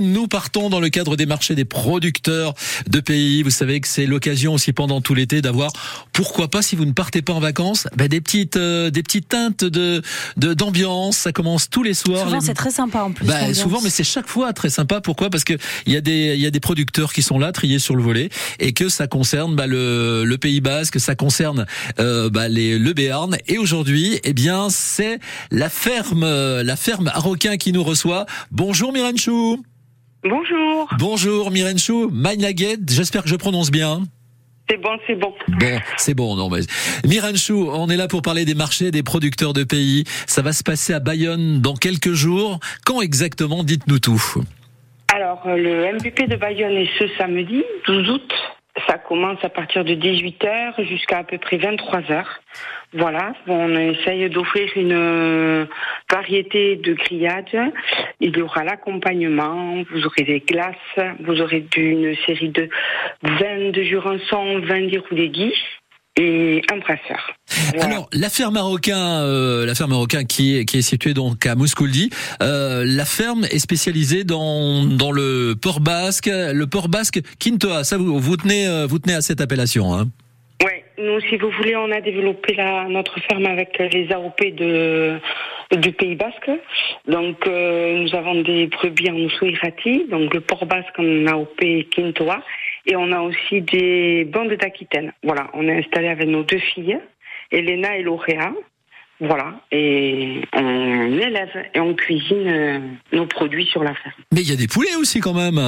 Nous partons dans le cadre des marchés des producteurs de pays. Vous savez que c'est l'occasion aussi pendant tout l'été d'avoir, pourquoi pas, si vous ne partez pas en vacances, bah, des petites, euh, des petites teintes de d'ambiance. Ça commence tous les soirs. Souvent, Les- c'est très sympa en plus. bah, souvent, mais c'est chaque fois très sympa. Pourquoi? Parce que il y a des il y a des producteurs qui sont là, triés sur le volet, et que ça concerne bah, le le Pays Basque, ça concerne euh, bah, les le Béarn. Et aujourd'hui, eh bien, c'est la ferme la ferme Arroquin qui nous reçoit. Bonjour Myrène Chou. Bonjour, Bonjour Myrène Chou, j'espère que je prononce bien. c'est bon, c'est bon. Bon, c'est bon, non mais Myrène Chou, on est là pour parler des marchés, des producteurs de pays. Ça va se passer à Bayonne dans quelques jours. Quand exactement Dites-nous tout. Alors, euh, le MVP de Bayonne est ce samedi, 12 août. Ça commence à partir de 18h jusqu'à à peu près 23h. Voilà, on essaye d'offrir une euh, variété de grillades. Il y aura l'accompagnement, vous aurez des glaces, vous aurez une série de vins de Jurançon, vins d'Iroudégui et un brasseur. Voilà. Alors, la ferme marocain, euh, la ferme marocain qui est qui est située donc à Mouscouldi, euh, la ferme est spécialisée dans dans le port basque, le port basque Quintoa. Ça vous vous tenez euh, vous tenez à cette appellation, hein Ouais, nous, si vous voulez, on a développé la, notre ferme avec les AOP de, du Pays Basque. Donc, euh, nous avons des brebis en Souirati, donc le port basque en AOP Quintoa. Et on a aussi des bandes d'Aquitaine. Voilà, on est installé avec nos deux filles, Elena et Lauréa. Voilà, et on élève et on cuisine euh, nos produits sur la ferme. Mais il y a des poulets aussi quand même.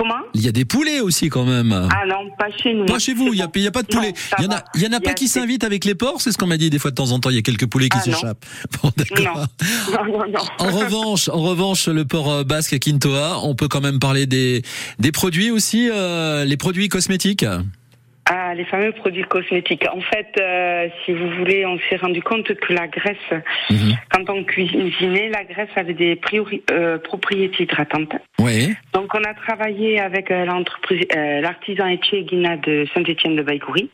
Comment Il y a des poulets aussi quand même. Ah non, pas chez nous. Pas chez vous, il y a, pas de Non, poulet. ça Il y en a, va. il y en a Il y pas qui s'invitent avec les porcs, c'est ce qu'on m'a dit des fois de temps en temps. Il y a quelques poulets qui Ah, s'échappent. Bon, d'accord. Non, non, non. En revanche, en revanche, le port euh, basque Quintoa, on peut quand même parler des des produits aussi, euh, les produits cosmétiques. Ah, les fameux produits cosmétiques. En fait, euh, si vous voulez, on s'est rendu compte que la graisse, Mhm. quand on cuisinait, la graisse avait des priori- euh, propriétés hydratantes. Oui. Donc, on a travaillé avec euh, l'entreprise, euh, l'artisan Ethier Guina de Saint-Étienne de Baïgoury.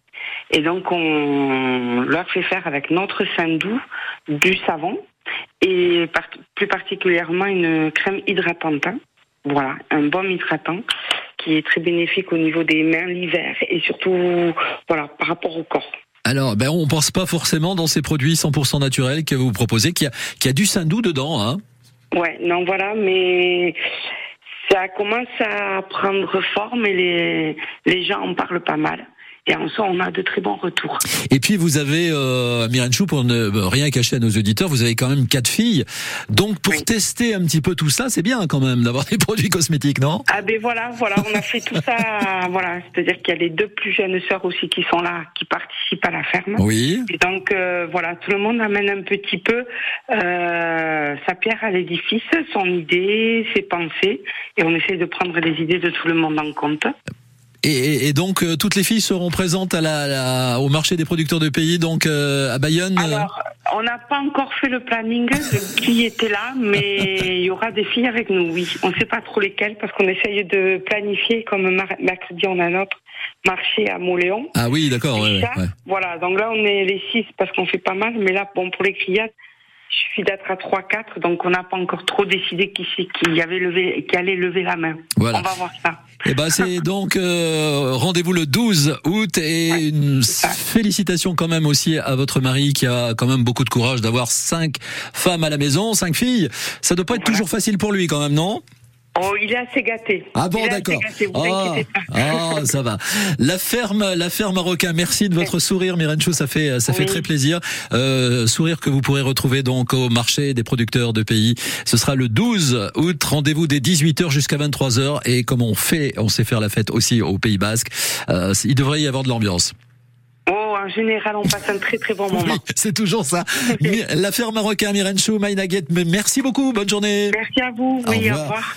Et donc, on leur fait faire avec notre doux du savon et par- plus particulièrement une crème hydratante. Voilà, un baume hydratant qui est très bénéfique au niveau des mains l'hiver et surtout voilà par rapport au corps. Alors, ben, on pense pas forcément dans ces produits 100% naturels que vous proposez qu'il y a, qu'il y a du saindoux dedans, hein. Ouais, non voilà, mais ça commence à prendre forme et les les gens en parlent pas mal. Et en soi, on a de très bons retours. Et puis vous avez euh, Myrène Chou pour ne euh, rien cacher à nos auditeurs, vous avez quand même quatre filles. Donc pour Oui. tester un petit peu tout ça, c'est bien quand même d'avoir des produits cosmétiques, non? Ah ben voilà, voilà, on a fait tout ça, voilà, c'est-à-dire qu'il y a les deux plus jeunes sœurs aussi qui sont là, qui participent à la ferme. Oui. Et donc euh, voilà, tout le monde amène un petit peu euh, sa pierre à l'édifice, son idée, ses pensées, et on essaie de prendre les idées de tout le monde en compte. Et, donc euh, toutes les filles seront présentes à la, la- au marché des producteurs de pays, donc euh, à Bayonne. euh, Alors, on n'a pas encore fait le planning de qui était là, mais il y aura des filles avec nous, oui. On ne sait pas trop lesquelles parce qu'on essaye de planifier, comme mercredi on a notre marché à Moléon. Ah oui, d'accord. ouais, ouais. Voilà, donc là on est les six parce qu'on fait pas mal, mais là, bon, pour les criades, il suffit d'être à 3-4, donc on n'a pas encore trop décidé qui c'est qui, avait levé, qui allait lever la main. Voilà. On va voir ça. Et ben c'est donc euh, rendez-vous le 12 août et une ça. félicitations quand même aussi à votre mari qui a quand même beaucoup de courage d'avoir cinq femmes à la maison, cinq filles. Ça doit pas être Voilà. toujours facile pour lui quand même, non? Oh, il est assez gâté. Ah bon, d'accord. Ah, ah, ça va. La ferme, la ferme marocain. Merci de votre sourire, Myrène Chou. Ça fait, ça fait très plaisir. Euh, sourire que vous pourrez retrouver donc au marché des producteurs de pays. Ce sera le 12 août. Rendez-vous dès 18h jusqu'à 23h. Et comme on fait, on sait faire la fête aussi au Pays Basque. euh, il devrait y avoir de l'ambiance. Oh, en général, on passe un très très bon moment. Oui, c'est toujours ça. La ferme marocain, Myrène Chou, Maïnaguet. Merci beaucoup. Bonne journée. Merci à vous. Au Oui, revoir. Au revoir.